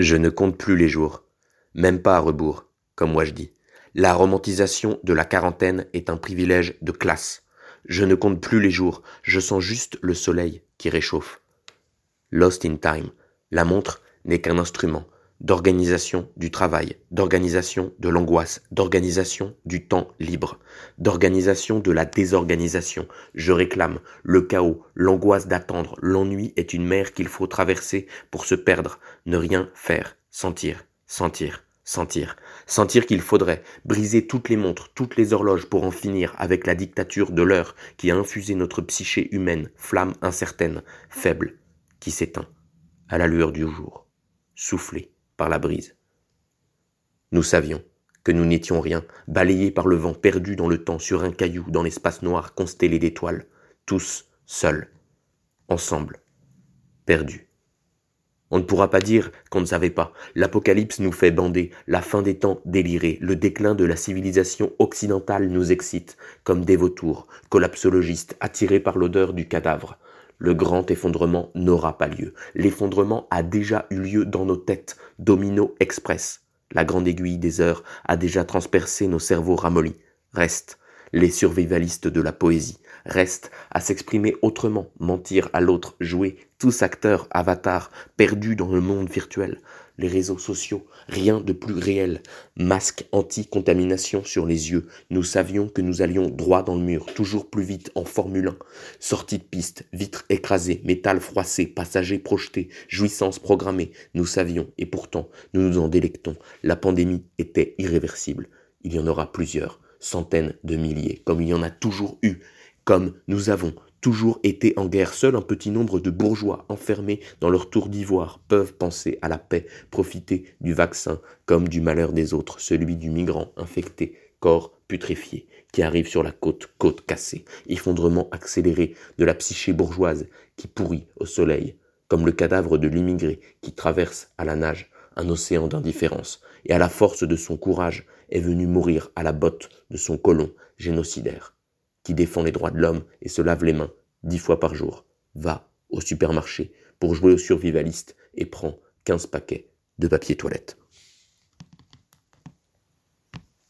Je ne compte plus les jours, même pas à rebours, comme moi je dis. La romantisation de la quarantaine est un privilège de classe. Je ne compte plus les jours, je sens juste le soleil qui réchauffe. Lost in Time, la montre n'est qu'un instrument d'organisation du travail, d'organisation de l'angoisse, d'organisation du temps libre, d'organisation de la désorganisation. Je réclame le chaos, l'angoisse d'attendre, l'ennui est une mer qu'il faut traverser pour se perdre, ne rien faire, sentir, sentir, sentir, sentir qu'il faudrait briser toutes les montres, toutes les horloges pour en finir avec la dictature de l'heure qui a infusé notre psyché humaine, flamme incertaine, faible, qui s'éteint à la lueur du jour, soufflé la brise. Nous savions que nous n'étions rien, balayés par le vent, perdus dans le temps, sur un caillou, dans l'espace noir constellé d'étoiles, tous seuls, ensemble, perdus. On ne pourra pas dire qu'on ne savait pas. L'apocalypse nous fait bander, la fin des temps délirer, le déclin de la civilisation occidentale nous excite, comme des vautours, collapsologistes attirés par l'odeur du cadavre le grand effondrement n'aura pas lieu. L'effondrement a déjà eu lieu dans nos têtes, domino express. La grande aiguille des heures a déjà transpercé nos cerveaux ramollis. Reste les survivalistes de la poésie. Reste à s'exprimer autrement, mentir à l'autre, jouer tous acteurs, avatars, perdus dans le monde virtuel les réseaux sociaux, rien de plus réel. Masque anti-contamination sur les yeux. Nous savions que nous allions droit dans le mur, toujours plus vite en Formule 1. Sortie de piste, vitres écrasées, métal froissé, passagers projetés, jouissance programmée. Nous savions, et pourtant, nous nous en délectons. La pandémie était irréversible. Il y en aura plusieurs, centaines de milliers, comme il y en a toujours eu, comme nous avons toujours été en guerre. Seul un petit nombre de bourgeois enfermés dans leur tour d'ivoire peuvent penser à la paix, profiter du vaccin comme du malheur des autres, celui du migrant infecté, corps putréfié, qui arrive sur la côte, côte cassée, effondrement accéléré de la psyché bourgeoise qui pourrit au soleil, comme le cadavre de l'immigré qui traverse à la nage un océan d'indifférence, et à la force de son courage est venu mourir à la botte de son colon génocidaire qui défend les droits de l'homme et se lave les mains dix fois par jour, va au supermarché pour jouer au survivaliste et prend quinze paquets de papier toilette.